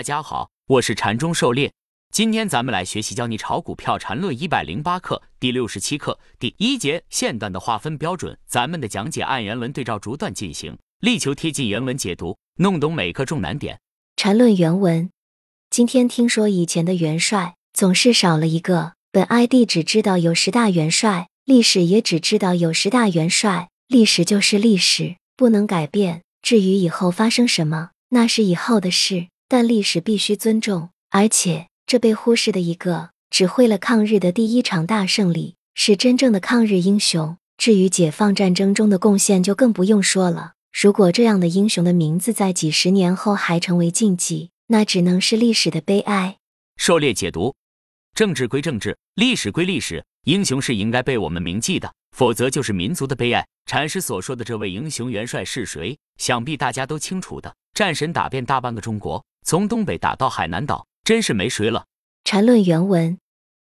大家好，我是禅中狩猎。今天咱们来学习教你炒股票禅论一百零八课第六十七课第一节线段的划分标准。咱们的讲解按原文对照逐段进行，力求贴近原文解读，弄懂每个重难点。禅论原文：今天听说以前的元帅总是少了一个。本 ID 只知道有十大元帅，历史也只知道有十大元帅。历史就是历史，不能改变。至于以后发生什么，那是以后的事。但历史必须尊重，而且。这被忽视的一个，指挥了抗日的第一场大胜利，是真正的抗日英雄。至于解放战争中的贡献，就更不用说了。如果这样的英雄的名字在几十年后还成为禁忌，那只能是历史的悲哀。狩猎解读：政治归政治，历史归历史，英雄是应该被我们铭记的，否则就是民族的悲哀。禅师所说的这位英雄元帅是谁？想必大家都清楚的，战神打遍大半个中国，从东北打到海南岛。真是没谁了。禅论原文，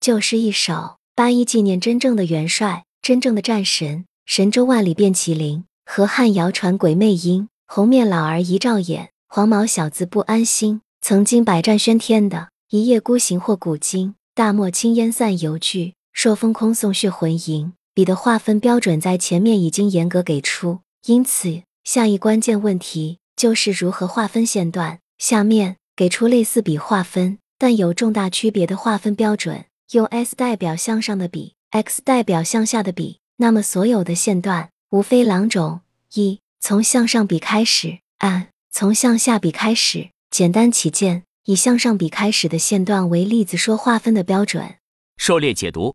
就是一首八一纪念真正的元帅，真正的战神。神州万里遍麒麟，河汉谣传鬼魅音。红面老儿一照眼，黄毛小子不安心。曾经百战喧天的，一夜孤行或古今。大漠青烟散犹惧，朔风空送血魂萦。笔的划分标准在前面已经严格给出，因此下一关键问题就是如何划分线段。下面。给出类似笔划分，但有重大区别的划分标准。用 S 代表向上的笔，X 代表向下的笔。那么所有的线段无非两种：一，从向上笔开始；二，从向下笔开始。简单起见，以向上笔开始的线段为例子说划分的标准。狩猎解读，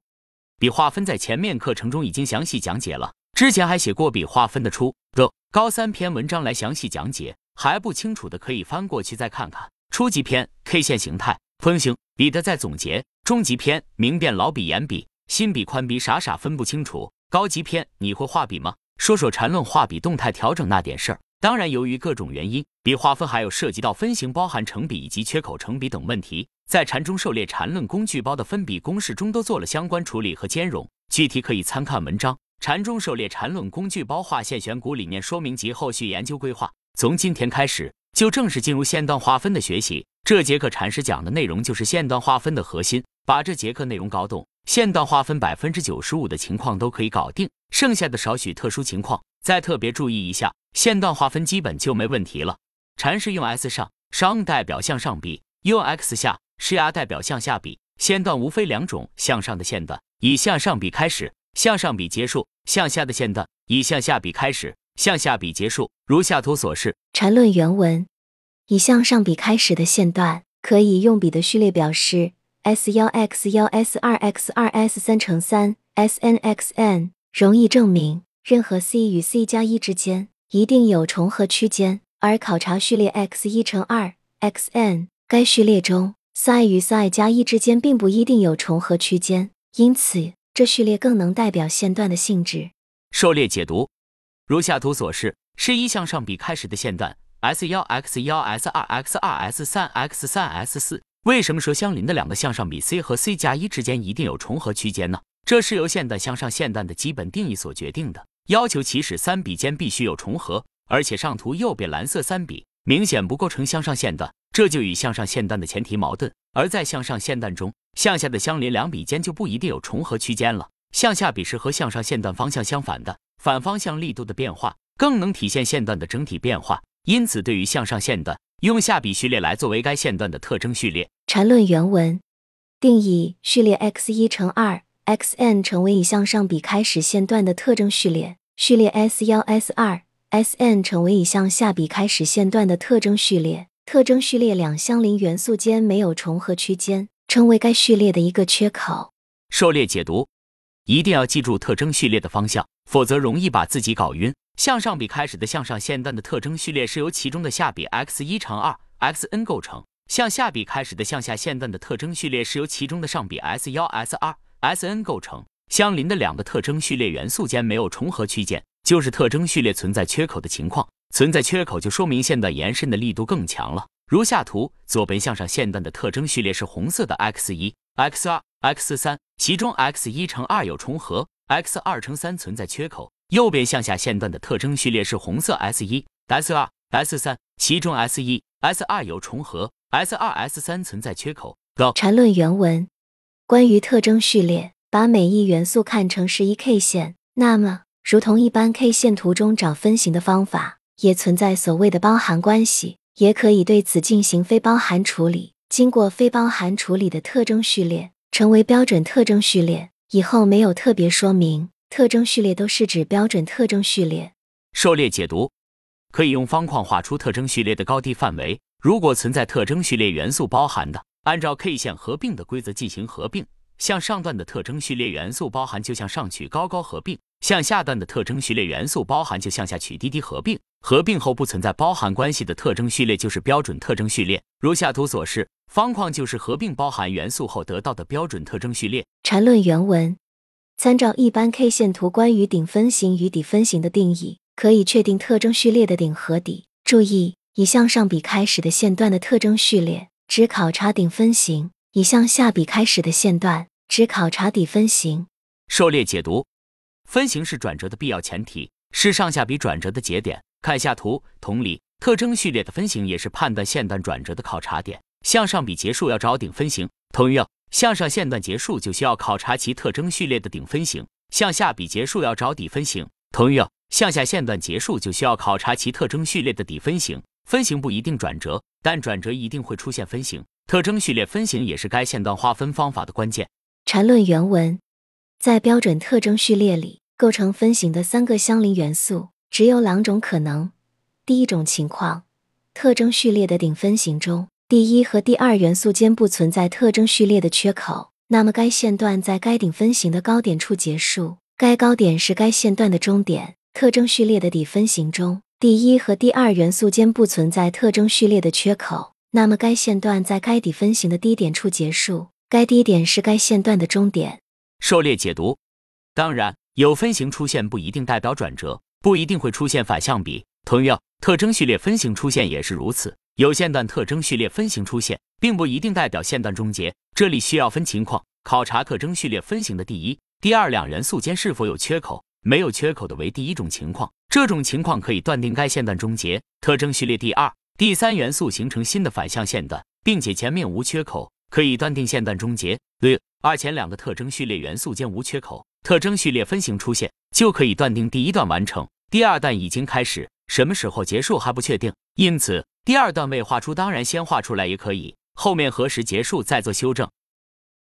笔划分在前面课程中已经详细讲解了，之前还写过笔划分的初、的高三篇文章来详细讲解，还不清楚的可以翻过去再看看。初级篇 K 线形态分型，比的在总结；中级篇明辨老笔、眼笔、新笔、宽笔，傻傻分不清楚；高级篇你会画笔吗？说说缠论画笔动态调整那点事儿。当然，由于各种原因，笔划分还有涉及到分型、包含成笔以及缺口成笔等问题，在禅中狩猎缠论工具包的分笔公式中都做了相关处理和兼容。具体可以参看文章《禅中狩猎缠论工具包划线选股理念说明及后续研究规划》。从今天开始。就正式进入线段划分的学习。这节课禅师讲的内容就是线段划分的核心，把这节课内容搞懂，线段划分百分之九十五的情况都可以搞定，剩下的少许特殊情况再特别注意一下，线段划分基本就没问题了。禅师用 S 上上代表向上比，用 X 下施压代表向下比，线段无非两种：向上的线段以向上比开始，向上比结束；向下的线段以向下比开始。向下笔结束，如下图所示。缠论原文：以向上笔开始的线段，可以用笔的序列表示：S 幺 X 幺 S 二 X 二 S 三乘三 S N X N。容易证明，任何 C 与 C 加一之间一定有重合区间。而考察序列 X 一乘二 X N，该序列中 psi 与 psi 加一之间并不一定有重合区间，因此这序列更能代表线段的性质。狩猎解读。如下图所示，是一向上比开始的线段，S 幺 X 幺 S 二 X 二 S 三 X 三 S 四。为什么说相邻的两个向上比 C 和 C 加一之间一定有重合区间呢？这是由线段向上线段的基本定义所决定的，要求起始三笔间必须有重合，而且上图右边蓝色三笔明显不构成向上线段，这就与向上线段的前提矛盾。而在向上线段中，向下的相邻两笔间就不一定有重合区间了，向下笔是和向上线段方向相反的。反方向力度的变化更能体现线段的整体变化，因此对于向上线段，用下笔序列来作为该线段的特征序列。缠论原文定义序列 x 一乘二 xn 成为以向上笔开始线段的特征序列，序列 s 幺 s 二 sn 成为以向下笔开始线段的特征序列。特征序列两相邻元素间没有重合区间，称为该序列的一个缺口。狩猎解读。一定要记住特征序列的方向，否则容易把自己搞晕。向上笔开始的向上线段的特征序列是由其中的下笔 x 一乘二 xn 构成；向下笔开始的向下线段的特征序列是由其中的上笔 s 幺 s 二 sn 构成。相邻的两个特征序列元素间没有重合区间，就是特征序列存在缺口的情况。存在缺口就说明线段延伸的力度更强了。如下图，左边向上线段的特征序列是红色的 x 一 x 二。x 三，其中 x 一乘二有重合，x 二乘三存在缺口。右边向下线段的特征序列是红色 s 一 s 二 s 三，其中 s 一 s 二有重合 S 二 S 三存在缺口。Go。缠论原文：关于特征序列，把每一元素看成是一 K 线，那么如同一般 K 线图中找分型的方法，也存在所谓的包含关系，也可以对此进行非包含处理。经过非包含处理的特征序列，成为标准特征序列。以后没有特别说明，特征序列都是指标准特征序列。狩猎解读可以用方框画出特征序列的高低范围。如果存在特征序列元素包含的，按照 K 线合并的规则进行合并。向上段的特征序列元素包含就向上取高高合并，向下段的特征序列元素包含就向下取低低合并。合并后不存在包含关系的特征序列就是标准特征序列。如下图所示。方框就是合并包含元素后得到的标准特征序列。缠论原文：参照一般 K 线图关于顶分型与底分型的定义，可以确定特征序列的顶和底。注意，以向上比开始的线段的特征序列只考察顶分型；以向下比开始的线段只考察底分型。狩猎解读：分型是转折的必要前提，是上下比转折的节点。看下图。同理，特征序列的分型也是判断线段转折的考察点。向上比结束要找顶分型，同样，向上线段结束就需要考察其特征序列的顶分型；向下比结束要找底分型，同样，向下线段结束就需要考察其特征序列的底分型。分型不一定转折，但转折一定会出现分型。特征序列分型也是该线段划分方法的关键。缠论原文：在标准特征序列里，构成分型的三个相邻元素只有两种可能。第一种情况，特征序列的顶分型中。第一和第二元素间不存在特征序列的缺口，那么该线段在该顶分型的高点处结束，该高点是该线段的终点。特征序列的底分型中，第一和第二元素间不存在特征序列的缺口，那么该线段在该底分型的低点处结束，该低点是该线段的终点。狩猎解读：当然，有分型出现不一定代表转折，不一定会出现反向比。同样，特征序列分型出现也是如此。有线段特征序列分型出现，并不一定代表线段终结。这里需要分情况考察特征序列分型的第一、第二两元素间是否有缺口。没有缺口的为第一种情况，这种情况可以断定该线段终结。特征序列第二、第三元素形成新的反向线段，并且前面无缺口，可以断定线段终结。六二前两个特征序列元素间无缺口，特征序列分型出现，就可以断定第一段完成，第二段已经开始，什么时候结束还不确定。因此。第二段未画出，当然先画出来也可以，后面何时结束再做修正。